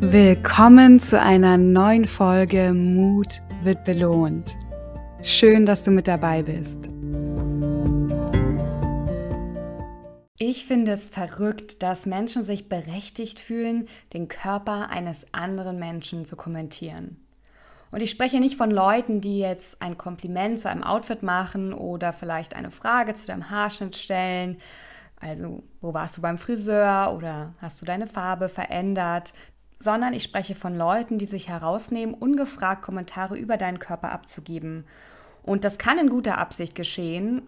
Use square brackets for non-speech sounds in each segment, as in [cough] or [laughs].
Willkommen zu einer neuen Folge Mut wird belohnt. Schön, dass du mit dabei bist. Ich finde es verrückt, dass Menschen sich berechtigt fühlen, den Körper eines anderen Menschen zu kommentieren. Und ich spreche nicht von Leuten, die jetzt ein Kompliment zu einem Outfit machen oder vielleicht eine Frage zu deinem Haarschnitt stellen. Also, wo warst du beim Friseur oder hast du deine Farbe verändert? Sondern ich spreche von Leuten, die sich herausnehmen, ungefragt Kommentare über deinen Körper abzugeben. Und das kann in guter Absicht geschehen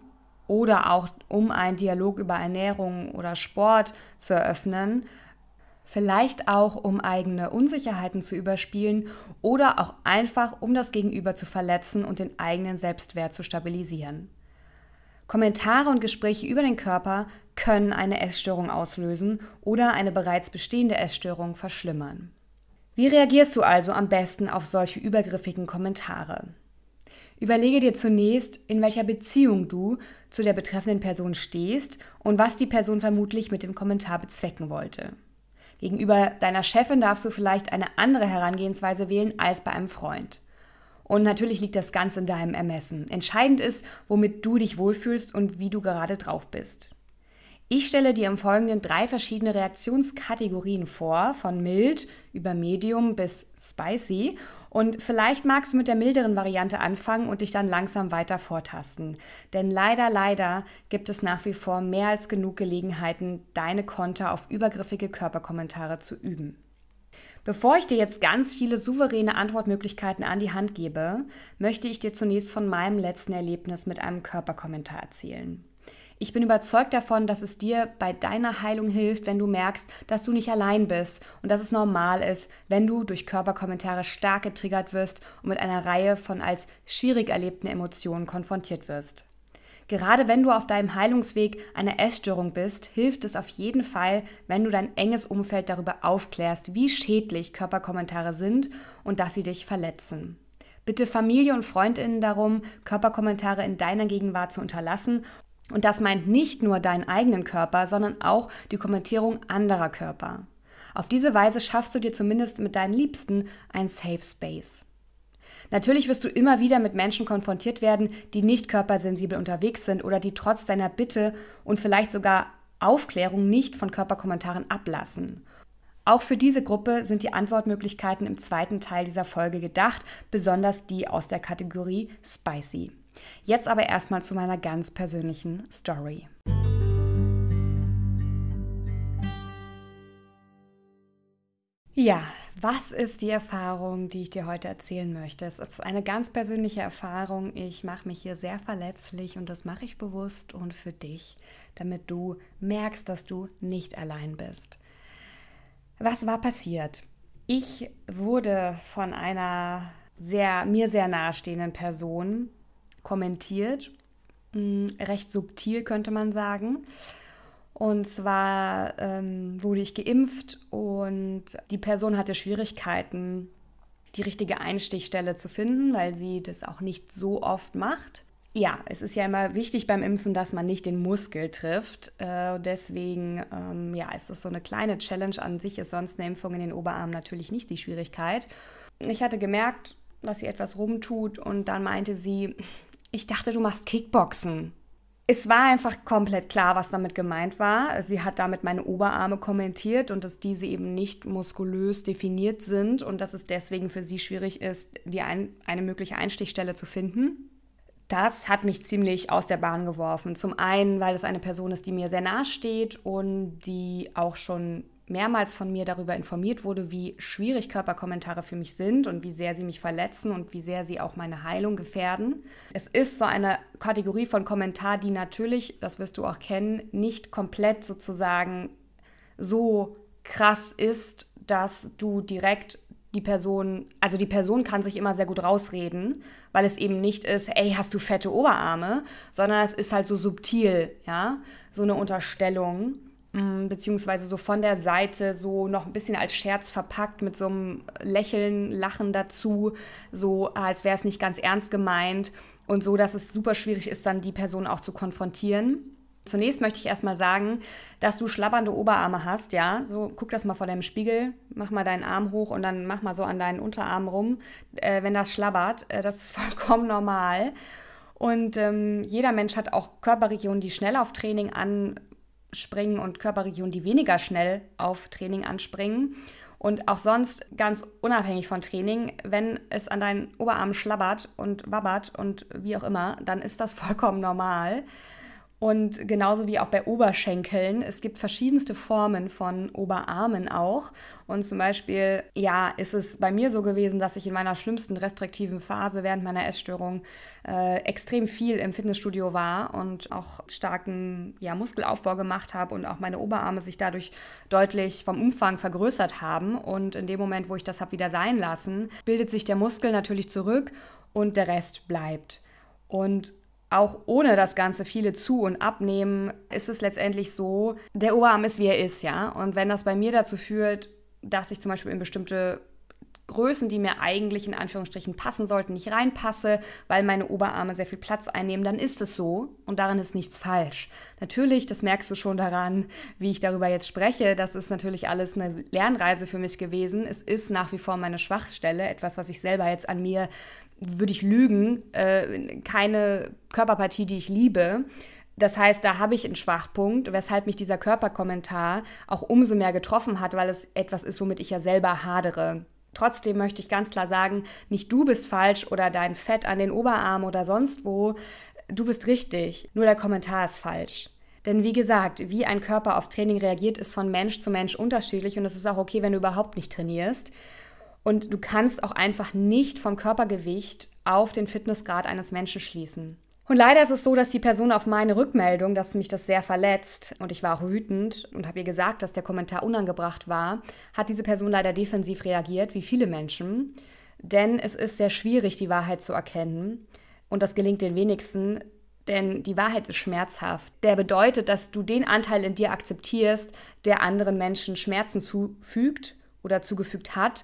oder auch um einen Dialog über Ernährung oder Sport zu eröffnen, vielleicht auch um eigene Unsicherheiten zu überspielen oder auch einfach um das Gegenüber zu verletzen und den eigenen Selbstwert zu stabilisieren. Kommentare und Gespräche über den Körper können eine Essstörung auslösen oder eine bereits bestehende Essstörung verschlimmern. Wie reagierst du also am besten auf solche übergriffigen Kommentare? Überlege dir zunächst, in welcher Beziehung du zu der betreffenden Person stehst und was die Person vermutlich mit dem Kommentar bezwecken wollte. Gegenüber deiner Chefin darfst du vielleicht eine andere Herangehensweise wählen als bei einem Freund. Und natürlich liegt das ganz in deinem Ermessen. Entscheidend ist, womit du dich wohlfühlst und wie du gerade drauf bist. Ich stelle dir im Folgenden drei verschiedene Reaktionskategorien vor, von mild über medium bis spicy. Und vielleicht magst du mit der milderen Variante anfangen und dich dann langsam weiter vortasten. Denn leider, leider gibt es nach wie vor mehr als genug Gelegenheiten, deine Konter auf übergriffige Körperkommentare zu üben. Bevor ich dir jetzt ganz viele souveräne Antwortmöglichkeiten an die Hand gebe, möchte ich dir zunächst von meinem letzten Erlebnis mit einem Körperkommentar erzählen. Ich bin überzeugt davon, dass es dir bei deiner Heilung hilft, wenn du merkst, dass du nicht allein bist und dass es normal ist, wenn du durch Körperkommentare stark getriggert wirst und mit einer Reihe von als schwierig erlebten Emotionen konfrontiert wirst. Gerade wenn du auf deinem Heilungsweg einer Essstörung bist, hilft es auf jeden Fall, wenn du dein enges Umfeld darüber aufklärst, wie schädlich Körperkommentare sind und dass sie dich verletzen. Bitte Familie und Freundinnen darum, Körperkommentare in deiner Gegenwart zu unterlassen. Und das meint nicht nur deinen eigenen Körper, sondern auch die Kommentierung anderer Körper. Auf diese Weise schaffst du dir zumindest mit deinen Liebsten ein Safe Space. Natürlich wirst du immer wieder mit Menschen konfrontiert werden, die nicht körpersensibel unterwegs sind oder die trotz deiner Bitte und vielleicht sogar Aufklärung nicht von Körperkommentaren ablassen. Auch für diese Gruppe sind die Antwortmöglichkeiten im zweiten Teil dieser Folge gedacht, besonders die aus der Kategorie Spicy. Jetzt aber erstmal zu meiner ganz persönlichen Story. Ja, was ist die Erfahrung, die ich dir heute erzählen möchte? Es ist eine ganz persönliche Erfahrung. Ich mache mich hier sehr verletzlich und das mache ich bewusst und für dich, damit du merkst, dass du nicht allein bist. Was war passiert? Ich wurde von einer sehr, mir sehr nahestehenden Person kommentiert, hm, recht subtil könnte man sagen. Und zwar ähm, wurde ich geimpft und die Person hatte Schwierigkeiten, die richtige Einstichstelle zu finden, weil sie das auch nicht so oft macht. Ja, es ist ja immer wichtig beim Impfen, dass man nicht den Muskel trifft. Äh, deswegen ähm, ja, ist das so eine kleine Challenge an sich. Ist sonst eine Impfung in den Oberarm natürlich nicht die Schwierigkeit. Ich hatte gemerkt, dass sie etwas rumtut und dann meinte sie, ich dachte, du machst Kickboxen. Es war einfach komplett klar, was damit gemeint war. Sie hat damit meine Oberarme kommentiert und dass diese eben nicht muskulös definiert sind und dass es deswegen für sie schwierig ist, die ein, eine mögliche Einstichstelle zu finden. Das hat mich ziemlich aus der Bahn geworfen. Zum einen, weil es eine Person ist, die mir sehr nahe steht und die auch schon mehrmals von mir darüber informiert wurde, wie schwierig Körperkommentare für mich sind und wie sehr sie mich verletzen und wie sehr sie auch meine Heilung gefährden. Es ist so eine Kategorie von Kommentar, die natürlich, das wirst du auch kennen, nicht komplett sozusagen so krass ist, dass du direkt die Person, also die Person kann sich immer sehr gut rausreden, weil es eben nicht ist, ey, hast du fette Oberarme, sondern es ist halt so subtil, ja, so eine Unterstellung. Mm, beziehungsweise so von der Seite so noch ein bisschen als Scherz verpackt mit so einem Lächeln, Lachen dazu, so als wäre es nicht ganz ernst gemeint und so, dass es super schwierig ist, dann die Person auch zu konfrontieren. Zunächst möchte ich erstmal sagen, dass du schlabbernde Oberarme hast, ja. So, guck das mal vor deinem Spiegel. mach mal deinen Arm hoch und dann mach mal so an deinen Unterarm rum, äh, wenn das schlabbert. Äh, das ist [laughs] vollkommen normal. Und ähm, jeder Mensch hat auch Körperregionen, die schnell auf Training anspringen und Körperregionen, die weniger schnell auf Training anspringen. Und auch sonst ganz unabhängig von Training, wenn es an deinen Oberarm schlabbert und wabbert und wie auch immer, dann ist das [laughs] vollkommen normal. Und genauso wie auch bei Oberschenkeln. Es gibt verschiedenste Formen von Oberarmen auch. Und zum Beispiel, ja, ist es bei mir so gewesen, dass ich in meiner schlimmsten restriktiven Phase während meiner Essstörung äh, extrem viel im Fitnessstudio war und auch starken ja, Muskelaufbau gemacht habe und auch meine Oberarme sich dadurch deutlich vom Umfang vergrößert haben. Und in dem Moment, wo ich das habe wieder sein lassen, bildet sich der Muskel natürlich zurück und der Rest bleibt. Und auch ohne das Ganze viele zu und abnehmen, ist es letztendlich so, der Oberarm ist, wie er ist, ja. Und wenn das bei mir dazu führt, dass ich zum Beispiel in bestimmte Größen, die mir eigentlich in Anführungsstrichen passen sollten, nicht reinpasse, weil meine Oberarme sehr viel Platz einnehmen, dann ist es so und daran ist nichts falsch. Natürlich, das merkst du schon daran, wie ich darüber jetzt spreche, das ist natürlich alles eine Lernreise für mich gewesen. Es ist nach wie vor meine Schwachstelle, etwas, was ich selber jetzt an mir würde ich lügen, äh, keine Körperpartie, die ich liebe. Das heißt, da habe ich einen Schwachpunkt, weshalb mich dieser Körperkommentar auch umso mehr getroffen hat, weil es etwas ist, womit ich ja selber hadere. Trotzdem möchte ich ganz klar sagen, nicht du bist falsch oder dein Fett an den Oberarm oder sonst wo, du bist richtig, nur der Kommentar ist falsch. Denn wie gesagt, wie ein Körper auf Training reagiert, ist von Mensch zu Mensch unterschiedlich und es ist auch okay, wenn du überhaupt nicht trainierst. Und du kannst auch einfach nicht vom Körpergewicht auf den Fitnessgrad eines Menschen schließen. Und leider ist es so, dass die Person auf meine Rückmeldung, dass mich das sehr verletzt und ich war auch wütend und habe ihr gesagt, dass der Kommentar unangebracht war, hat diese Person leider defensiv reagiert, wie viele Menschen. Denn es ist sehr schwierig, die Wahrheit zu erkennen. Und das gelingt den wenigsten, denn die Wahrheit ist schmerzhaft. Der bedeutet, dass du den Anteil in dir akzeptierst, der anderen Menschen Schmerzen zufügt oder zugefügt hat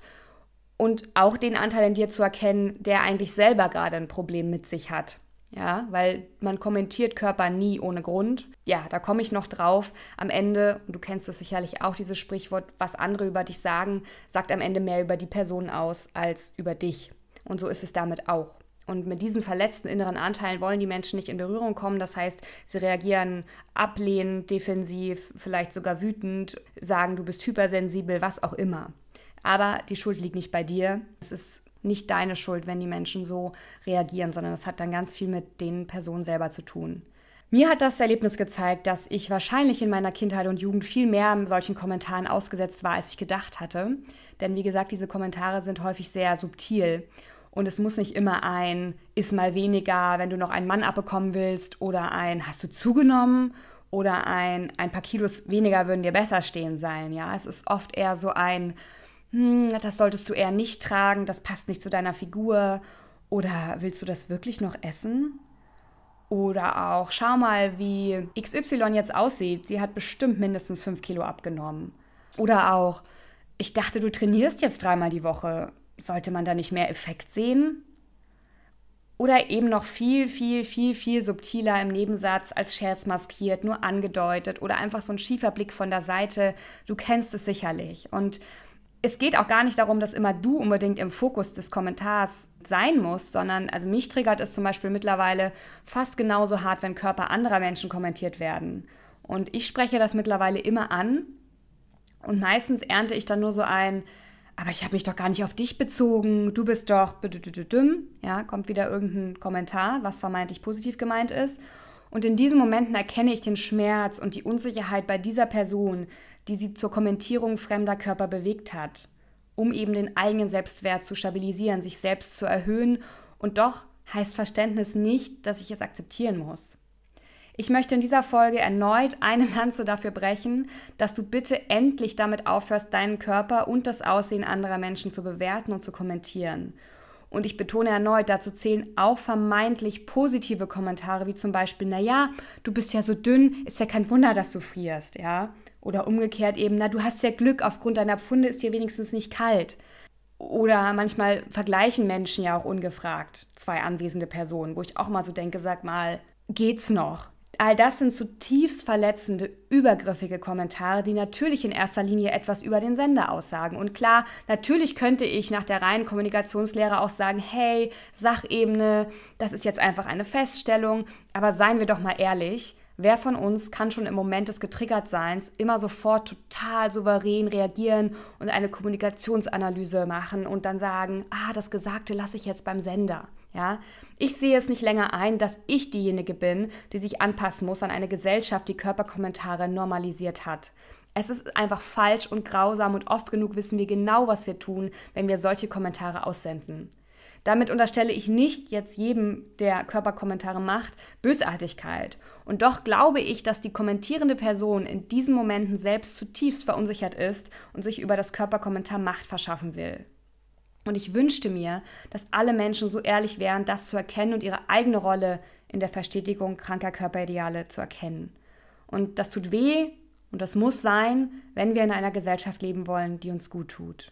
und auch den Anteil in dir zu erkennen, der eigentlich selber gerade ein Problem mit sich hat. Ja, weil man kommentiert Körper nie ohne Grund. Ja, da komme ich noch drauf. Am Ende, und du kennst es sicherlich auch, dieses Sprichwort, was andere über dich sagen, sagt am Ende mehr über die Person aus als über dich. Und so ist es damit auch. Und mit diesen verletzten inneren Anteilen wollen die Menschen nicht in Berührung kommen. Das heißt, sie reagieren ablehnend, defensiv, vielleicht sogar wütend, sagen, du bist hypersensibel, was auch immer. Aber die Schuld liegt nicht bei dir. Es ist nicht deine Schuld, wenn die Menschen so reagieren, sondern es hat dann ganz viel mit den Personen selber zu tun. Mir hat das Erlebnis gezeigt, dass ich wahrscheinlich in meiner Kindheit und Jugend viel mehr solchen Kommentaren ausgesetzt war, als ich gedacht hatte. Denn wie gesagt, diese Kommentare sind häufig sehr subtil. Und es muss nicht immer ein ist mal weniger, wenn du noch einen Mann abbekommen willst, oder ein hast du zugenommen oder ein ein paar Kilos weniger würden dir besser stehen sein. Ja, es ist oft eher so ein hm, das solltest du eher nicht tragen, das passt nicht zu deiner Figur. Oder willst du das wirklich noch essen? Oder auch, schau mal, wie XY jetzt aussieht. Sie hat bestimmt mindestens 5 Kilo abgenommen. Oder auch, ich dachte, du trainierst jetzt dreimal die Woche. Sollte man da nicht mehr Effekt sehen? Oder eben noch viel, viel, viel, viel subtiler im Nebensatz als Scherz maskiert, nur angedeutet oder einfach so ein schiefer Blick von der Seite. Du kennst es sicherlich. Und es geht auch gar nicht darum, dass immer du unbedingt im Fokus des Kommentars sein musst, sondern also mich triggert es zum Beispiel mittlerweile fast genauso hart, wenn Körper anderer Menschen kommentiert werden. Und ich spreche das mittlerweile immer an und meistens ernte ich dann nur so ein, aber ich habe mich doch gar nicht auf dich bezogen, du bist doch, ja, kommt wieder irgendein Kommentar, was vermeintlich positiv gemeint ist. Und in diesen Momenten erkenne ich den Schmerz und die Unsicherheit bei dieser Person, die sie zur Kommentierung fremder Körper bewegt hat, um eben den eigenen Selbstwert zu stabilisieren, sich selbst zu erhöhen. Und doch heißt Verständnis nicht, dass ich es akzeptieren muss. Ich möchte in dieser Folge erneut eine Lanze dafür brechen, dass du bitte endlich damit aufhörst, deinen Körper und das Aussehen anderer Menschen zu bewerten und zu kommentieren. Und ich betone erneut, dazu zählen auch vermeintlich positive Kommentare, wie zum Beispiel, naja, du bist ja so dünn, ist ja kein Wunder, dass du frierst, ja. Oder umgekehrt eben, na, du hast ja Glück, aufgrund deiner Pfunde ist dir wenigstens nicht kalt. Oder manchmal vergleichen Menschen ja auch ungefragt zwei anwesende Personen, wo ich auch mal so denke, sag mal, geht's noch? All das sind zutiefst verletzende, übergriffige Kommentare, die natürlich in erster Linie etwas über den Sender aussagen. Und klar, natürlich könnte ich nach der reinen Kommunikationslehre auch sagen, hey, Sachebene, das ist jetzt einfach eine Feststellung, aber seien wir doch mal ehrlich, wer von uns kann schon im Moment des Getriggertseins immer sofort total souverän reagieren und eine Kommunikationsanalyse machen und dann sagen, ah, das Gesagte lasse ich jetzt beim Sender. Ja, ich sehe es nicht länger ein, dass ich diejenige bin, die sich anpassen muss an eine Gesellschaft, die Körperkommentare normalisiert hat. Es ist einfach falsch und grausam und oft genug wissen wir genau, was wir tun, wenn wir solche Kommentare aussenden. Damit unterstelle ich nicht jetzt jedem, der Körperkommentare macht, Bösartigkeit. Und doch glaube ich, dass die kommentierende Person in diesen Momenten selbst zutiefst verunsichert ist und sich über das Körperkommentar Macht verschaffen will. Und ich wünschte mir, dass alle Menschen so ehrlich wären, das zu erkennen und ihre eigene Rolle in der Verstetigung kranker Körperideale zu erkennen. Und das tut weh und das muss sein, wenn wir in einer Gesellschaft leben wollen, die uns gut tut.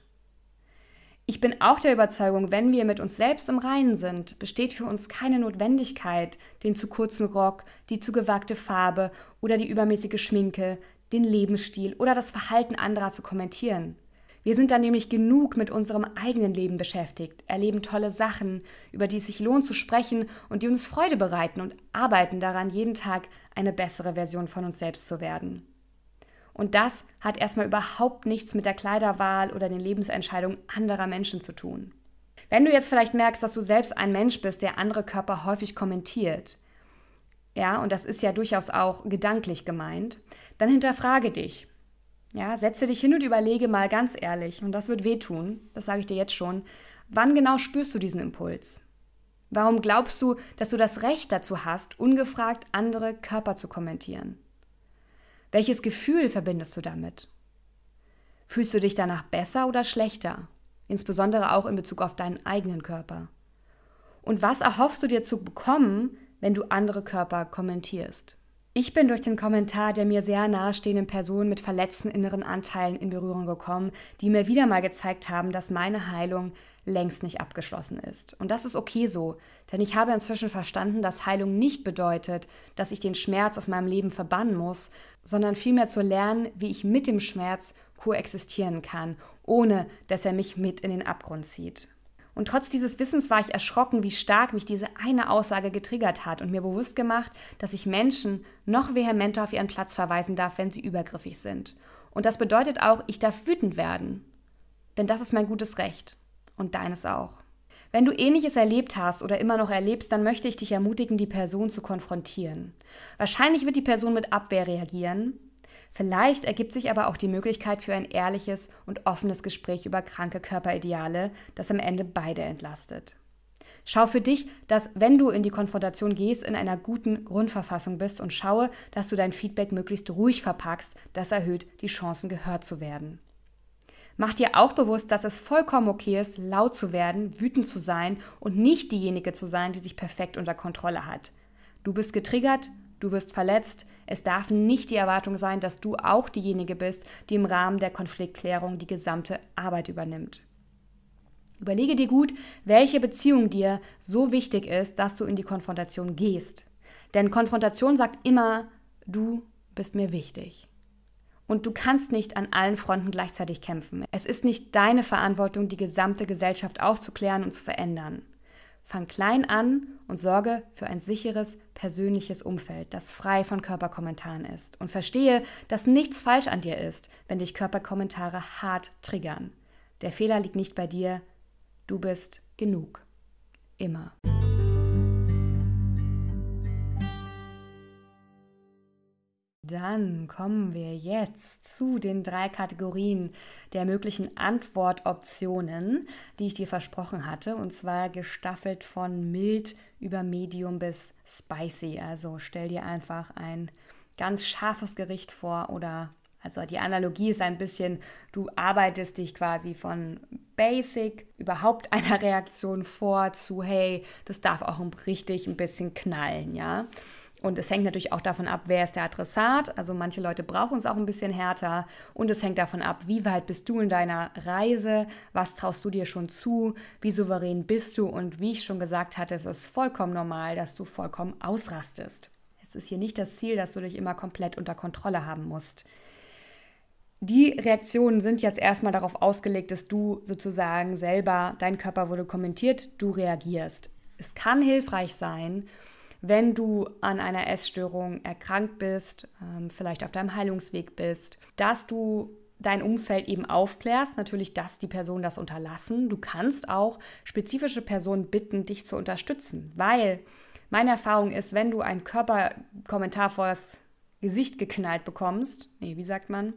Ich bin auch der Überzeugung, wenn wir mit uns selbst im Reinen sind, besteht für uns keine Notwendigkeit, den zu kurzen Rock, die zu gewagte Farbe oder die übermäßige Schminke, den Lebensstil oder das Verhalten anderer zu kommentieren. Wir sind dann nämlich genug mit unserem eigenen Leben beschäftigt, erleben tolle Sachen, über die es sich lohnt zu sprechen und die uns Freude bereiten und arbeiten daran, jeden Tag eine bessere Version von uns selbst zu werden. Und das hat erstmal überhaupt nichts mit der Kleiderwahl oder den Lebensentscheidungen anderer Menschen zu tun. Wenn du jetzt vielleicht merkst, dass du selbst ein Mensch bist, der andere Körper häufig kommentiert, ja, und das ist ja durchaus auch gedanklich gemeint, dann hinterfrage dich, ja, setze dich hin und überlege mal ganz ehrlich, und das wird wehtun, das sage ich dir jetzt schon, wann genau spürst du diesen Impuls? Warum glaubst du, dass du das Recht dazu hast, ungefragt andere Körper zu kommentieren? Welches Gefühl verbindest du damit? Fühlst du dich danach besser oder schlechter? Insbesondere auch in Bezug auf deinen eigenen Körper. Und was erhoffst du dir zu bekommen, wenn du andere Körper kommentierst? Ich bin durch den Kommentar der mir sehr nahestehenden Person mit verletzten inneren Anteilen in Berührung gekommen, die mir wieder mal gezeigt haben, dass meine Heilung längst nicht abgeschlossen ist. Und das ist okay so, denn ich habe inzwischen verstanden, dass Heilung nicht bedeutet, dass ich den Schmerz aus meinem Leben verbannen muss, sondern vielmehr zu lernen, wie ich mit dem Schmerz koexistieren kann, ohne dass er mich mit in den Abgrund zieht. Und trotz dieses Wissens war ich erschrocken, wie stark mich diese eine Aussage getriggert hat und mir bewusst gemacht, dass ich Menschen noch vehementer auf ihren Platz verweisen darf, wenn sie übergriffig sind. Und das bedeutet auch, ich darf wütend werden. Denn das ist mein gutes Recht. Und deines auch. Wenn du ähnliches erlebt hast oder immer noch erlebst, dann möchte ich dich ermutigen, die Person zu konfrontieren. Wahrscheinlich wird die Person mit Abwehr reagieren, Vielleicht ergibt sich aber auch die Möglichkeit für ein ehrliches und offenes Gespräch über kranke Körperideale, das am Ende beide entlastet. Schau für dich, dass, wenn du in die Konfrontation gehst, in einer guten Grundverfassung bist und schaue, dass du dein Feedback möglichst ruhig verpackst. Das erhöht die Chancen, gehört zu werden. Mach dir auch bewusst, dass es vollkommen okay ist, laut zu werden, wütend zu sein und nicht diejenige zu sein, die sich perfekt unter Kontrolle hat. Du bist getriggert Du wirst verletzt. Es darf nicht die Erwartung sein, dass du auch diejenige bist, die im Rahmen der Konfliktklärung die gesamte Arbeit übernimmt. Überlege dir gut, welche Beziehung dir so wichtig ist, dass du in die Konfrontation gehst. Denn Konfrontation sagt immer, du bist mir wichtig. Und du kannst nicht an allen Fronten gleichzeitig kämpfen. Es ist nicht deine Verantwortung, die gesamte Gesellschaft aufzuklären und zu verändern. Fang klein an und sorge für ein sicheres, persönliches Umfeld, das frei von Körperkommentaren ist. Und verstehe, dass nichts falsch an dir ist, wenn dich Körperkommentare hart triggern. Der Fehler liegt nicht bei dir, du bist genug. Immer. Dann kommen wir jetzt zu den drei Kategorien der möglichen Antwortoptionen, die ich dir versprochen hatte, und zwar gestaffelt von mild über medium bis spicy. Also stell dir einfach ein ganz scharfes Gericht vor oder also die Analogie ist ein bisschen, du arbeitest dich quasi von Basic, überhaupt einer Reaktion vor zu, hey, das darf auch richtig ein bisschen knallen, ja. Und es hängt natürlich auch davon ab, wer ist der Adressat. Also manche Leute brauchen es auch ein bisschen härter. Und es hängt davon ab, wie weit bist du in deiner Reise, was traust du dir schon zu, wie souverän bist du. Und wie ich schon gesagt hatte, es ist vollkommen normal, dass du vollkommen ausrastest. Es ist hier nicht das Ziel, dass du dich immer komplett unter Kontrolle haben musst. Die Reaktionen sind jetzt erstmal darauf ausgelegt, dass du sozusagen selber, dein Körper wurde kommentiert, du reagierst. Es kann hilfreich sein, wenn du an einer Essstörung erkrankt bist, ähm, vielleicht auf deinem Heilungsweg bist, dass du dein Umfeld eben aufklärst, natürlich, dass die Personen das unterlassen. Du kannst auch spezifische Personen bitten, dich zu unterstützen, weil meine Erfahrung ist, wenn du einen Körperkommentar vor das Gesicht geknallt bekommst, nee, wie sagt man?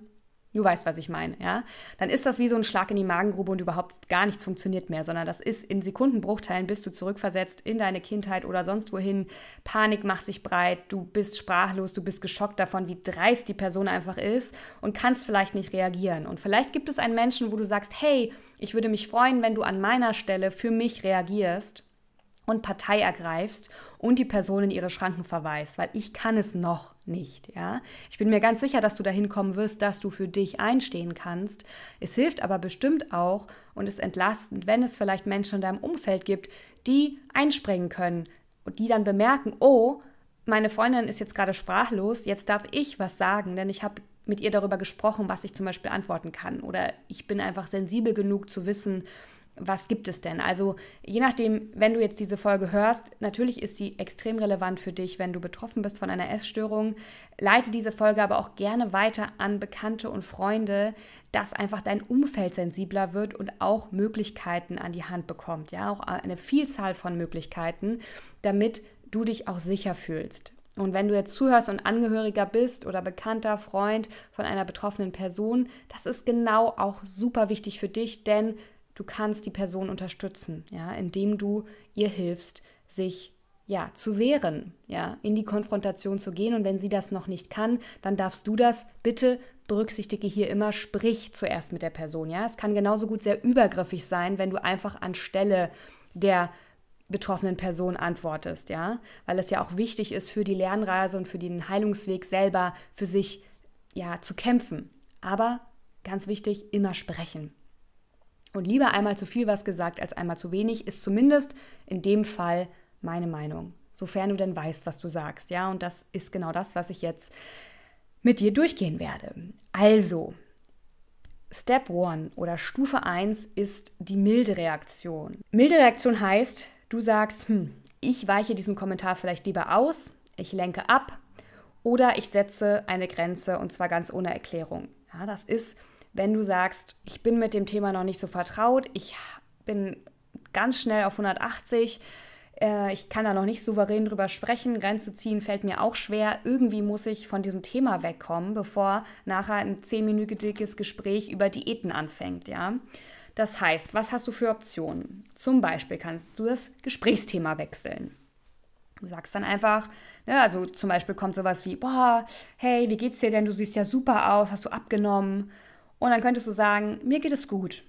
Du weißt, was ich meine, ja? Dann ist das wie so ein Schlag in die Magengrube und überhaupt gar nichts funktioniert mehr, sondern das ist in Sekundenbruchteilen bist du zurückversetzt in deine Kindheit oder sonst wohin. Panik macht sich breit, du bist sprachlos, du bist geschockt davon, wie dreist die Person einfach ist und kannst vielleicht nicht reagieren. Und vielleicht gibt es einen Menschen, wo du sagst, hey, ich würde mich freuen, wenn du an meiner Stelle für mich reagierst und Partei ergreifst und die Person in ihre Schranken verweist, weil ich kann es noch nicht, ja. Ich bin mir ganz sicher, dass du dahin kommen wirst, dass du für dich einstehen kannst. Es hilft aber bestimmt auch und ist entlastend, wenn es vielleicht Menschen in deinem Umfeld gibt, die einspringen können und die dann bemerken, oh, meine Freundin ist jetzt gerade sprachlos, jetzt darf ich was sagen, denn ich habe mit ihr darüber gesprochen, was ich zum Beispiel antworten kann. Oder ich bin einfach sensibel genug zu wissen, was gibt es denn? Also je nachdem, wenn du jetzt diese Folge hörst, natürlich ist sie extrem relevant für dich, wenn du betroffen bist von einer Essstörung. Leite diese Folge aber auch gerne weiter an Bekannte und Freunde, dass einfach dein Umfeld sensibler wird und auch Möglichkeiten an die Hand bekommt. Ja, auch eine Vielzahl von Möglichkeiten, damit du dich auch sicher fühlst. Und wenn du jetzt zuhörst und Angehöriger bist oder bekannter Freund von einer betroffenen Person, das ist genau auch super wichtig für dich, denn du kannst die Person unterstützen, ja, indem du ihr hilfst, sich ja, zu wehren, ja, in die Konfrontation zu gehen. Und wenn sie das noch nicht kann, dann darfst du das. Bitte berücksichtige hier immer, sprich zuerst mit der Person, ja. Es kann genauso gut sehr übergriffig sein, wenn du einfach anstelle der betroffenen Person antwortest, ja, weil es ja auch wichtig ist für die Lernreise und für den Heilungsweg selber für sich ja zu kämpfen. Aber ganz wichtig, immer sprechen. Und lieber einmal zu viel was gesagt als einmal zu wenig, ist zumindest in dem Fall meine Meinung. Sofern du denn weißt, was du sagst. Ja, und das ist genau das, was ich jetzt mit dir durchgehen werde. Also, Step 1 oder Stufe 1 ist die milde Reaktion. Milde Reaktion heißt, du sagst, hm, ich weiche diesem Kommentar vielleicht lieber aus, ich lenke ab oder ich setze eine Grenze und zwar ganz ohne Erklärung. Ja, das ist wenn du sagst, ich bin mit dem Thema noch nicht so vertraut, ich bin ganz schnell auf 180, äh, ich kann da noch nicht souverän drüber sprechen, Grenze ziehen fällt mir auch schwer, irgendwie muss ich von diesem Thema wegkommen, bevor nachher ein zehnminütiges Gespräch über Diäten anfängt, ja. Das heißt, was hast du für Optionen? Zum Beispiel kannst du das Gesprächsthema wechseln. Du sagst dann einfach, ne, also zum Beispiel kommt sowas wie, boah, hey, wie geht's dir denn? Du siehst ja super aus, hast du abgenommen? Und dann könntest du sagen, mir geht es gut.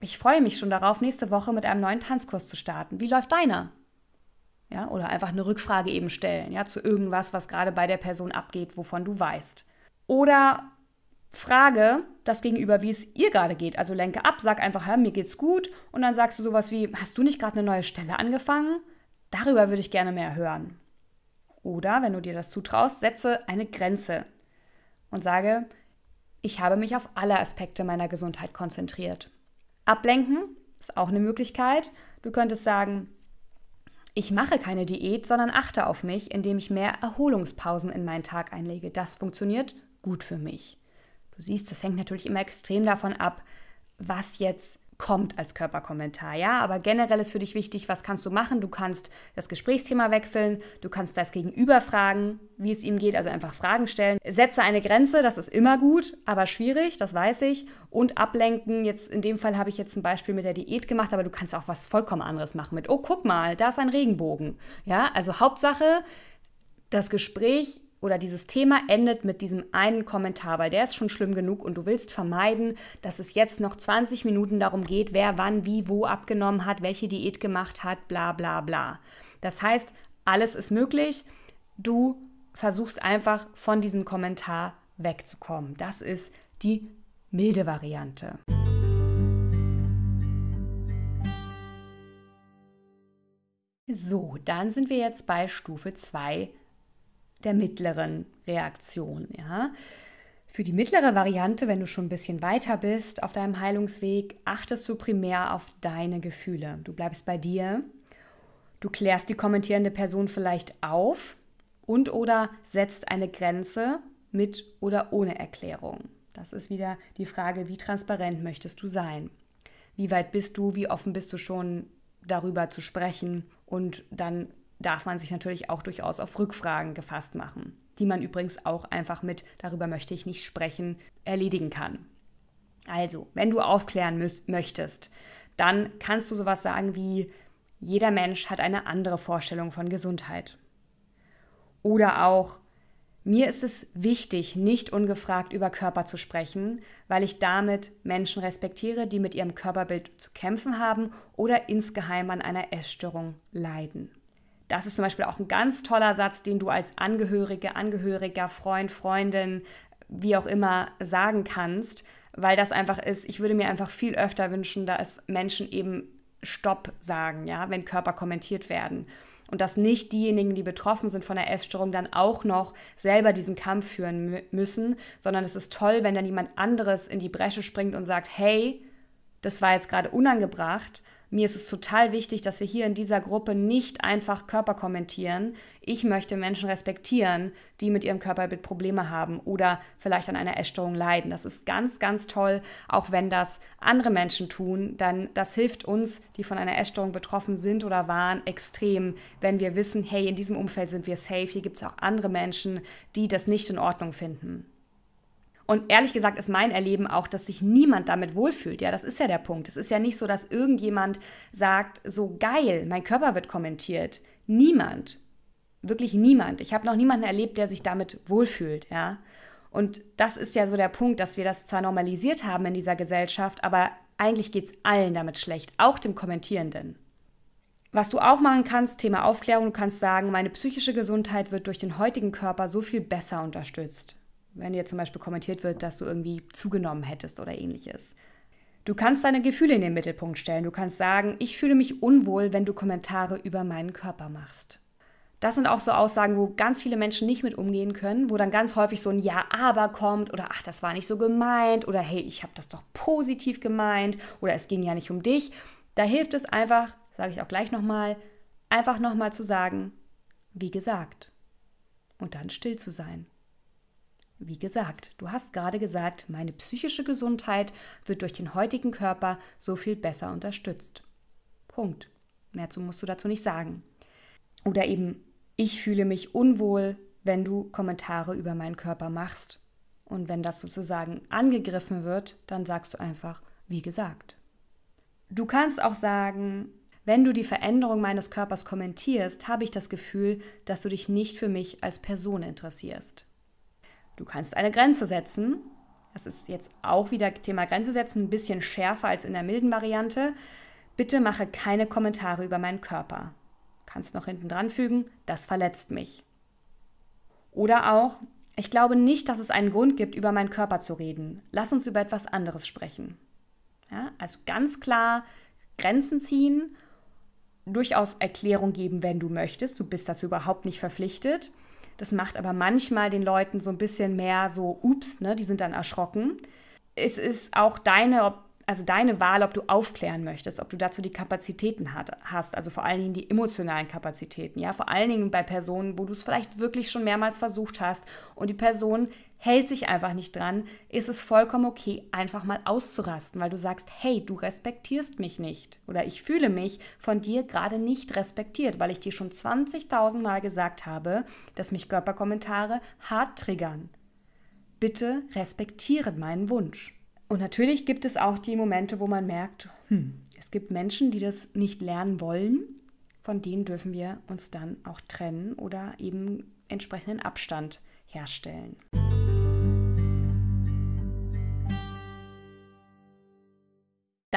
Ich freue mich schon darauf, nächste Woche mit einem neuen Tanzkurs zu starten. Wie läuft deiner? Ja, oder einfach eine Rückfrage eben stellen, ja, zu irgendwas, was gerade bei der Person abgeht, wovon du weißt. Oder frage das Gegenüber, wie es ihr gerade geht. Also lenke ab, sag einfach, ja, mir geht's gut. Und dann sagst du sowas wie, hast du nicht gerade eine neue Stelle angefangen? Darüber würde ich gerne mehr hören. Oder, wenn du dir das zutraust, setze eine Grenze und sage, ich habe mich auf alle Aspekte meiner Gesundheit konzentriert. Ablenken ist auch eine Möglichkeit. Du könntest sagen, ich mache keine Diät, sondern achte auf mich, indem ich mehr Erholungspausen in meinen Tag einlege. Das funktioniert gut für mich. Du siehst, das hängt natürlich immer extrem davon ab, was jetzt kommt als Körperkommentar, ja, aber generell ist für dich wichtig, was kannst du machen? Du kannst das Gesprächsthema wechseln, du kannst das Gegenüber fragen, wie es ihm geht, also einfach Fragen stellen. Setze eine Grenze, das ist immer gut, aber schwierig, das weiß ich. Und ablenken, jetzt in dem Fall habe ich jetzt ein Beispiel mit der Diät gemacht, aber du kannst auch was vollkommen anderes machen mit, oh, guck mal, da ist ein Regenbogen. Ja, also Hauptsache, das Gespräch oder dieses Thema endet mit diesem einen Kommentar, weil der ist schon schlimm genug und du willst vermeiden, dass es jetzt noch 20 Minuten darum geht, wer wann, wie, wo abgenommen hat, welche Diät gemacht hat, bla bla bla. Das heißt, alles ist möglich. Du versuchst einfach von diesem Kommentar wegzukommen. Das ist die milde Variante. So, dann sind wir jetzt bei Stufe 2 der mittleren Reaktion. Ja? Für die mittlere Variante, wenn du schon ein bisschen weiter bist auf deinem Heilungsweg, achtest du primär auf deine Gefühle. Du bleibst bei dir, du klärst die kommentierende Person vielleicht auf und oder setzt eine Grenze mit oder ohne Erklärung. Das ist wieder die Frage, wie transparent möchtest du sein? Wie weit bist du, wie offen bist du schon darüber zu sprechen? Und dann darf man sich natürlich auch durchaus auf Rückfragen gefasst machen, die man übrigens auch einfach mit darüber möchte ich nicht sprechen erledigen kann. Also, wenn du aufklären möchtest, dann kannst du sowas sagen wie jeder Mensch hat eine andere Vorstellung von Gesundheit. Oder auch mir ist es wichtig, nicht ungefragt über Körper zu sprechen, weil ich damit Menschen respektiere, die mit ihrem Körperbild zu kämpfen haben oder insgeheim an einer Essstörung leiden. Das ist zum Beispiel auch ein ganz toller Satz, den du als Angehörige, Angehöriger, Freund, Freundin, wie auch immer sagen kannst, weil das einfach ist, ich würde mir einfach viel öfter wünschen, dass Menschen eben Stopp sagen, ja, wenn Körper kommentiert werden. Und dass nicht diejenigen, die betroffen sind von der Essstörung, dann auch noch selber diesen Kampf führen müssen, sondern es ist toll, wenn dann jemand anderes in die Bresche springt und sagt, hey, das war jetzt gerade unangebracht mir ist es total wichtig, dass wir hier in dieser Gruppe nicht einfach Körper kommentieren. Ich möchte Menschen respektieren, die mit ihrem Körperbild Probleme haben oder vielleicht an einer Essstörung leiden. Das ist ganz, ganz toll, auch wenn das andere Menschen tun, dann das hilft uns, die von einer Essstörung betroffen sind oder waren, extrem, wenn wir wissen, hey, in diesem Umfeld sind wir safe, hier gibt es auch andere Menschen, die das nicht in Ordnung finden. Und ehrlich gesagt ist mein Erleben auch, dass sich niemand damit wohlfühlt. Ja, das ist ja der Punkt. Es ist ja nicht so, dass irgendjemand sagt, so geil, mein Körper wird kommentiert. Niemand. Wirklich niemand. Ich habe noch niemanden erlebt, der sich damit wohlfühlt. Ja. Und das ist ja so der Punkt, dass wir das zwar normalisiert haben in dieser Gesellschaft, aber eigentlich geht es allen damit schlecht, auch dem Kommentierenden. Was du auch machen kannst, Thema Aufklärung, du kannst sagen, meine psychische Gesundheit wird durch den heutigen Körper so viel besser unterstützt wenn dir zum Beispiel kommentiert wird, dass du irgendwie zugenommen hättest oder ähnliches. Du kannst deine Gefühle in den Mittelpunkt stellen. Du kannst sagen, ich fühle mich unwohl, wenn du Kommentare über meinen Körper machst. Das sind auch so Aussagen, wo ganz viele Menschen nicht mit umgehen können, wo dann ganz häufig so ein Ja, aber kommt oder ach, das war nicht so gemeint oder hey, ich habe das doch positiv gemeint oder es ging ja nicht um dich. Da hilft es einfach, sage ich auch gleich nochmal, einfach nochmal zu sagen, wie gesagt. Und dann still zu sein. Wie gesagt, du hast gerade gesagt, meine psychische Gesundheit wird durch den heutigen Körper so viel besser unterstützt. Punkt. Mehr musst du dazu nicht sagen. Oder eben, ich fühle mich unwohl, wenn du Kommentare über meinen Körper machst. Und wenn das sozusagen angegriffen wird, dann sagst du einfach, wie gesagt. Du kannst auch sagen, wenn du die Veränderung meines Körpers kommentierst, habe ich das Gefühl, dass du dich nicht für mich als Person interessierst. Du kannst eine Grenze setzen. Das ist jetzt auch wieder Thema Grenze setzen, ein bisschen schärfer als in der milden Variante. Bitte mache keine Kommentare über meinen Körper. Kannst noch hinten dran fügen, das verletzt mich. Oder auch, ich glaube nicht, dass es einen Grund gibt, über meinen Körper zu reden. Lass uns über etwas anderes sprechen. Ja, also ganz klar Grenzen ziehen, durchaus Erklärung geben, wenn du möchtest. Du bist dazu überhaupt nicht verpflichtet. Das macht aber manchmal den Leuten so ein bisschen mehr so, ups, ne, die sind dann erschrocken. Es ist auch deine, also deine Wahl, ob du aufklären möchtest, ob du dazu die Kapazitäten hat, hast, also vor allen Dingen die emotionalen Kapazitäten, ja, vor allen Dingen bei Personen, wo du es vielleicht wirklich schon mehrmals versucht hast und die Person hält sich einfach nicht dran, ist es vollkommen okay, einfach mal auszurasten, weil du sagst, hey, du respektierst mich nicht oder ich fühle mich von dir gerade nicht respektiert, weil ich dir schon 20.000 Mal gesagt habe, dass mich Körperkommentare hart triggern. Bitte respektiere meinen Wunsch. Und natürlich gibt es auch die Momente, wo man merkt, hm, es gibt Menschen, die das nicht lernen wollen. Von denen dürfen wir uns dann auch trennen oder eben entsprechenden Abstand herstellen.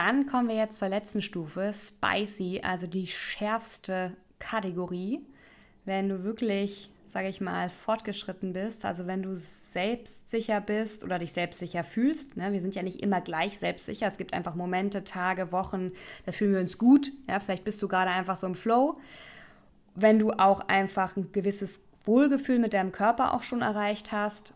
Dann kommen wir jetzt zur letzten Stufe, Spicy, also die schärfste Kategorie. Wenn du wirklich, sage ich mal, fortgeschritten bist, also wenn du selbstsicher bist oder dich selbstsicher fühlst, ne? wir sind ja nicht immer gleich selbstsicher, es gibt einfach Momente, Tage, Wochen, da fühlen wir uns gut, ja? vielleicht bist du gerade einfach so im Flow. Wenn du auch einfach ein gewisses Wohlgefühl mit deinem Körper auch schon erreicht hast,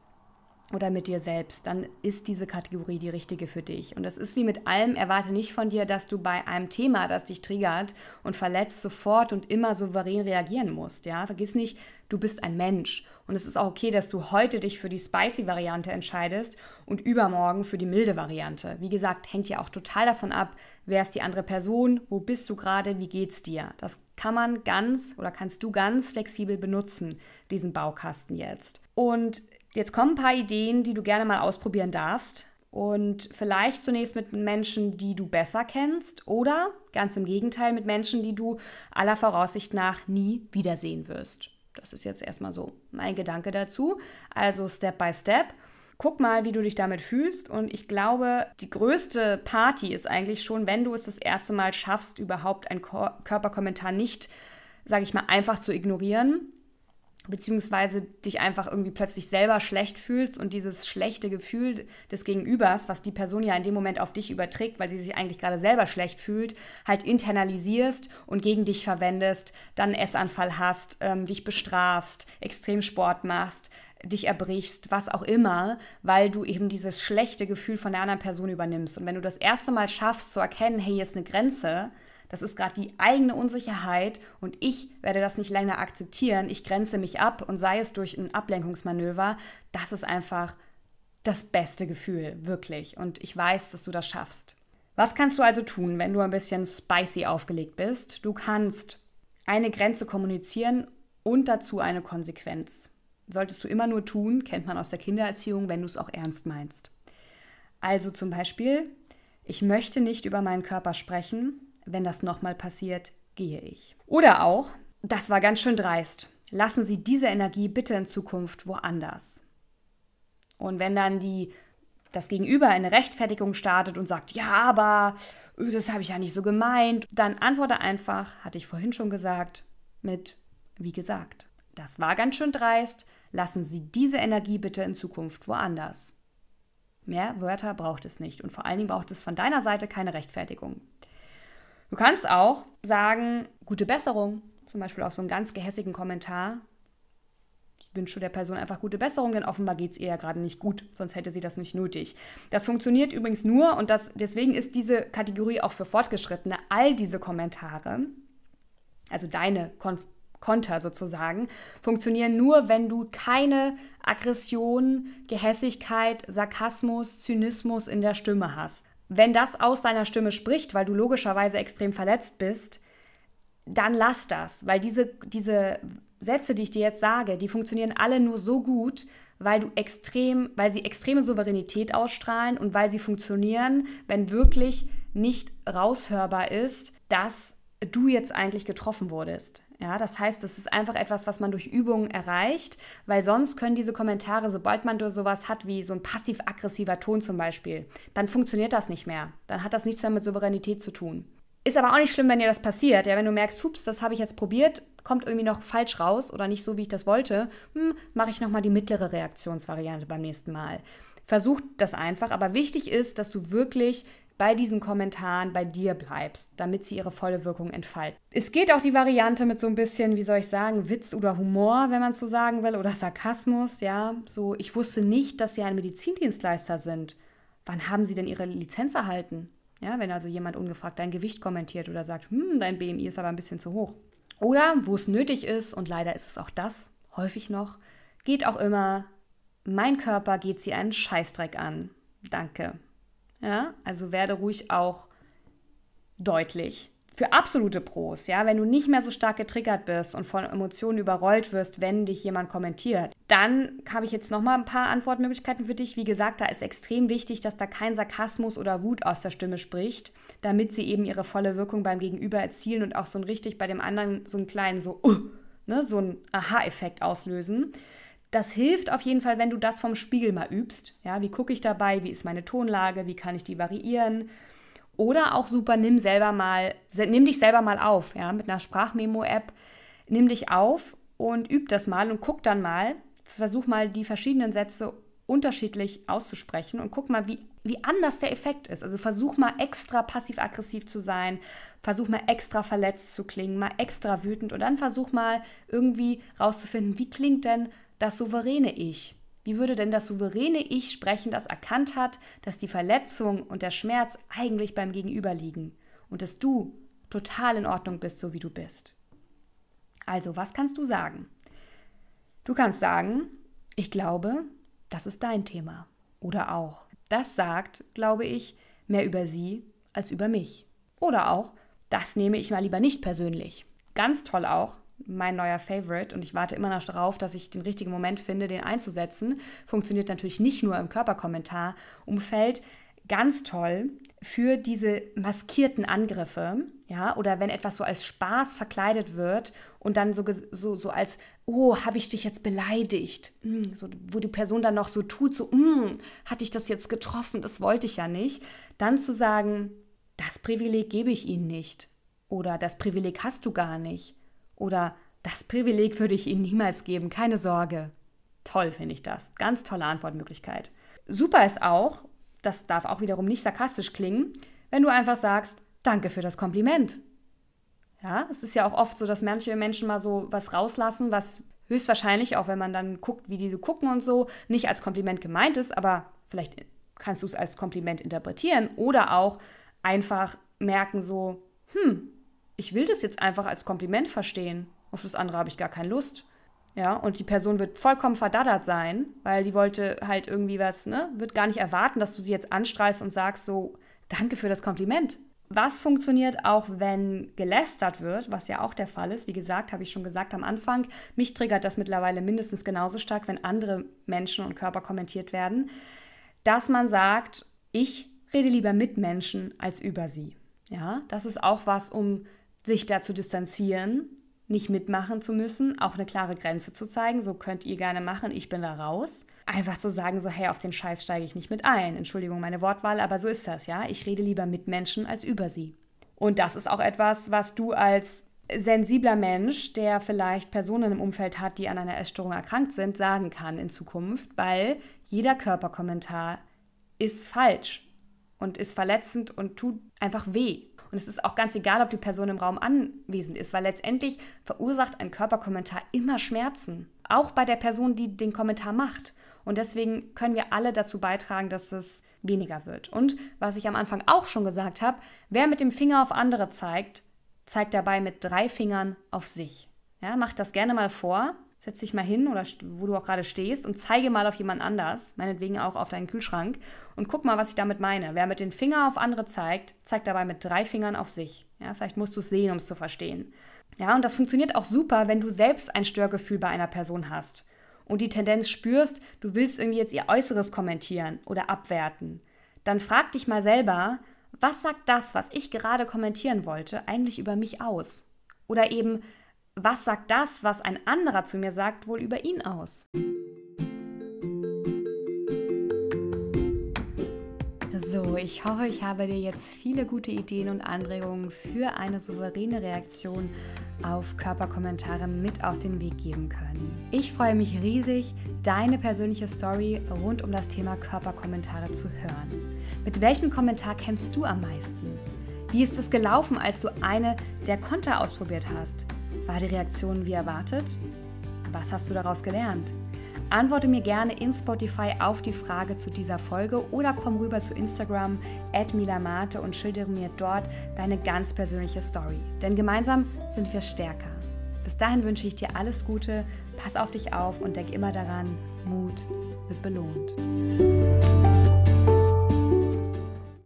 oder mit dir selbst, dann ist diese Kategorie die richtige für dich. Und das ist wie mit allem, erwarte nicht von dir, dass du bei einem Thema, das dich triggert und verletzt, sofort und immer souverän reagieren musst. Ja? Vergiss nicht, du bist ein Mensch. Und es ist auch okay, dass du heute dich für die spicy-Variante entscheidest und übermorgen für die milde Variante. Wie gesagt, hängt ja auch total davon ab, wer ist die andere Person, wo bist du gerade, wie geht's dir. Das kann man ganz oder kannst du ganz flexibel benutzen, diesen Baukasten jetzt. Und Jetzt kommen ein paar Ideen, die du gerne mal ausprobieren darfst. Und vielleicht zunächst mit Menschen, die du besser kennst oder ganz im Gegenteil mit Menschen, die du aller Voraussicht nach nie wiedersehen wirst. Das ist jetzt erstmal so mein Gedanke dazu. Also Step by Step. Guck mal, wie du dich damit fühlst. Und ich glaube, die größte Party ist eigentlich schon, wenn du es das erste Mal schaffst, überhaupt einen Körperkommentar nicht, sage ich mal, einfach zu ignorieren, beziehungsweise dich einfach irgendwie plötzlich selber schlecht fühlst und dieses schlechte Gefühl des Gegenübers, was die Person ja in dem Moment auf dich überträgt, weil sie sich eigentlich gerade selber schlecht fühlt, halt internalisierst und gegen dich verwendest, dann einen Essanfall hast, ähm, dich bestrafst, Extremsport machst, dich erbrichst, was auch immer, weil du eben dieses schlechte Gefühl von der anderen Person übernimmst. Und wenn du das erste Mal schaffst zu erkennen, hey, hier ist eine Grenze, das ist gerade die eigene Unsicherheit und ich werde das nicht länger akzeptieren. Ich grenze mich ab und sei es durch ein Ablenkungsmanöver. Das ist einfach das beste Gefühl, wirklich. Und ich weiß, dass du das schaffst. Was kannst du also tun, wenn du ein bisschen spicy aufgelegt bist? Du kannst eine Grenze kommunizieren und dazu eine Konsequenz. Solltest du immer nur tun, kennt man aus der Kindererziehung, wenn du es auch ernst meinst. Also zum Beispiel, ich möchte nicht über meinen Körper sprechen, wenn das nochmal passiert, gehe ich. Oder auch, das war ganz schön dreist. Lassen Sie diese Energie bitte in Zukunft woanders. Und wenn dann die, das Gegenüber eine Rechtfertigung startet und sagt, ja, aber äh, das habe ich ja nicht so gemeint, dann antworte einfach, hatte ich vorhin schon gesagt, mit, wie gesagt. Das war ganz schön dreist. Lassen Sie diese Energie bitte in Zukunft woanders. Mehr Wörter braucht es nicht und vor allen Dingen braucht es von deiner Seite keine Rechtfertigung. Du kannst auch sagen, gute Besserung, zum Beispiel auch so einen ganz gehässigen Kommentar. Ich wünsche der Person einfach gute Besserung, denn offenbar geht es ihr ja gerade nicht gut, sonst hätte sie das nicht nötig. Das funktioniert übrigens nur und das, deswegen ist diese Kategorie auch für Fortgeschrittene. All diese Kommentare, also deine Kon Konter sozusagen, funktionieren nur, wenn du keine Aggression, Gehässigkeit, Sarkasmus, Zynismus in der Stimme hast wenn das aus deiner Stimme spricht, weil du logischerweise extrem verletzt bist, dann lass das, weil diese, diese Sätze, die ich dir jetzt sage, die funktionieren alle nur so gut, weil du extrem, weil sie extreme Souveränität ausstrahlen und weil sie funktionieren, wenn wirklich nicht raushörbar ist, dass du jetzt eigentlich getroffen wurdest. Ja, das heißt, das ist einfach etwas, was man durch Übungen erreicht, weil sonst können diese Kommentare, sobald man sowas hat wie so ein passiv-aggressiver Ton zum Beispiel, dann funktioniert das nicht mehr. Dann hat das nichts mehr mit Souveränität zu tun. Ist aber auch nicht schlimm, wenn dir das passiert. Ja, wenn du merkst, hups, das habe ich jetzt probiert, kommt irgendwie noch falsch raus oder nicht so, wie ich das wollte, hm, mache ich nochmal die mittlere Reaktionsvariante beim nächsten Mal. Versuch das einfach, aber wichtig ist, dass du wirklich bei diesen Kommentaren bei dir bleibst, damit sie ihre volle Wirkung entfalten. Es geht auch die Variante mit so ein bisschen, wie soll ich sagen, Witz oder Humor, wenn man es so sagen will, oder Sarkasmus, ja. So, ich wusste nicht, dass Sie ein Medizindienstleister sind. Wann haben Sie denn Ihre Lizenz erhalten? Ja, wenn also jemand ungefragt dein Gewicht kommentiert oder sagt, hm, dein BMI ist aber ein bisschen zu hoch. Oder wo es nötig ist, und leider ist es auch das, häufig noch, geht auch immer, mein Körper geht sie einen Scheißdreck an. Danke. Ja, also werde ruhig auch deutlich. Für absolute Pros, ja, wenn du nicht mehr so stark getriggert bist und von Emotionen überrollt wirst, wenn dich jemand kommentiert, dann habe ich jetzt noch mal ein paar Antwortmöglichkeiten für dich. Wie gesagt, da ist extrem wichtig, dass da kein Sarkasmus oder Wut aus der Stimme spricht, damit sie eben ihre volle Wirkung beim Gegenüber erzielen und auch so ein richtig bei dem anderen so einen kleinen so, uh, ne, so einen Aha-Effekt auslösen. Das hilft auf jeden Fall, wenn du das vom Spiegel mal übst. Ja, wie gucke ich dabei? Wie ist meine Tonlage? Wie kann ich die variieren? Oder auch super, nimm selber mal, nimm dich selber mal auf, ja, mit einer Sprachmemo-App. Nimm dich auf und üb das mal und guck dann mal, versuch mal die verschiedenen Sätze unterschiedlich auszusprechen und guck mal, wie, wie anders der Effekt ist. Also versuch mal extra passiv-aggressiv zu sein, versuch mal extra verletzt zu klingen, mal extra wütend und dann versuch mal irgendwie rauszufinden, wie klingt denn das souveräne Ich? Wie würde denn das souveräne Ich sprechen, das erkannt hat, dass die Verletzung und der Schmerz eigentlich beim Gegenüber liegen und dass du total in Ordnung bist, so wie du bist? Also, was kannst du sagen? Du kannst sagen, ich glaube, das ist dein Thema. Oder auch, das sagt, glaube ich, mehr über sie als über mich. Oder auch, das nehme ich mal lieber nicht persönlich. Ganz toll auch, mein neuer Favorite und ich warte immer noch darauf, dass ich den richtigen Moment finde, den einzusetzen. Funktioniert natürlich nicht nur im Körperkommentar-Umfeld. Ganz toll für diese maskierten Angriffe, ja, oder wenn etwas so als Spaß verkleidet wird und dann so, so, so als, oh, habe ich dich jetzt beleidigt, hm, so, wo die Person dann noch so tut, so, hm, hatte ich das jetzt getroffen, das wollte ich ja nicht, dann zu sagen, das Privileg gebe ich Ihnen nicht oder das Privileg hast du gar nicht oder das Privileg würde ich Ihnen niemals geben, keine Sorge. Toll finde ich das. Ganz tolle Antwortmöglichkeit. Super ist auch, das darf auch wiederum nicht sarkastisch klingen, wenn du einfach sagst, danke für das Kompliment. Ja, es ist ja auch oft so, dass manche Menschen mal so was rauslassen, was höchstwahrscheinlich, auch wenn man dann guckt, wie die so gucken und so, nicht als Kompliment gemeint ist, aber vielleicht kannst du es als Kompliment interpretieren oder auch einfach merken so, hm, ich will das jetzt einfach als Kompliment verstehen. Auf das andere habe ich gar keine Lust. Ja, und die Person wird vollkommen verdaddert sein, weil die wollte halt irgendwie was, ne, wird gar nicht erwarten, dass du sie jetzt anstreist und sagst so, danke für das Kompliment. Was funktioniert auch, wenn gelästert wird, was ja auch der Fall ist. Wie gesagt, habe ich schon gesagt am Anfang, mich triggert das mittlerweile mindestens genauso stark, wenn andere Menschen und Körper kommentiert werden, dass man sagt, ich rede lieber mit Menschen als über sie. Ja, das ist auch was, um sich da zu distanzieren, nicht mitmachen zu müssen, auch eine klare Grenze zu zeigen, so könnt ihr gerne machen, ich bin da raus. Einfach zu sagen, so, hey, auf den Scheiß steige ich nicht mit ein. Entschuldigung meine Wortwahl, aber so ist das, ja. Ich rede lieber mit Menschen als über sie. Und das ist auch etwas, was du als sensibler Mensch, der vielleicht Personen im Umfeld hat, die an einer Essstörung erkrankt sind, sagen kann in Zukunft, weil jeder Körperkommentar ist falsch und ist verletzend und tut einfach weh. Und es ist auch ganz egal, ob die Person im Raum anwesend ist, weil letztendlich verursacht ein Körperkommentar immer Schmerzen. Auch bei der Person, die den Kommentar macht. Und deswegen können wir alle dazu beitragen, dass es weniger wird. Und was ich am Anfang auch schon gesagt habe, wer mit dem Finger auf andere zeigt, zeigt dabei mit drei Fingern auf sich. Ja, mach das gerne mal vor. Setz dich mal hin oder wo du auch gerade stehst und zeige mal auf jemand anders, meinetwegen auch auf deinen Kühlschrank und guck mal, was ich damit meine. Wer mit den Fingern auf andere zeigt, zeigt dabei mit drei Fingern auf sich. Ja, vielleicht musst du es sehen, um es zu verstehen. Ja, und das funktioniert auch super, wenn du selbst ein Störgefühl bei einer Person hast und die Tendenz spürst, du willst irgendwie jetzt ihr Äußeres kommentieren oder abwerten. Dann frag dich mal selber, was sagt das, was ich gerade kommentieren wollte, eigentlich über mich aus? Oder eben, was sagt das, was ein anderer zu mir sagt, wohl über ihn aus? So, ich hoffe, ich habe dir jetzt viele gute Ideen und Anregungen für eine souveräne Reaktion auf Körperkommentare mit auf den Weg geben können. Ich freue mich riesig, deine persönliche Story rund um das Thema Körperkommentare zu hören. Mit welchem Kommentar kämpfst du am meisten? Wie ist es gelaufen, als du eine der Konter ausprobiert hast? War die Reaktion wie erwartet? Was hast du daraus gelernt? Antworte mir gerne in Spotify auf die Frage zu dieser Folge oder komm rüber zu Instagram at milamate und schildere mir dort deine ganz persönliche Story. Denn gemeinsam sind wir stärker. Bis dahin wünsche ich dir alles Gute, pass auf dich auf und denk immer daran, Mut wird belohnt.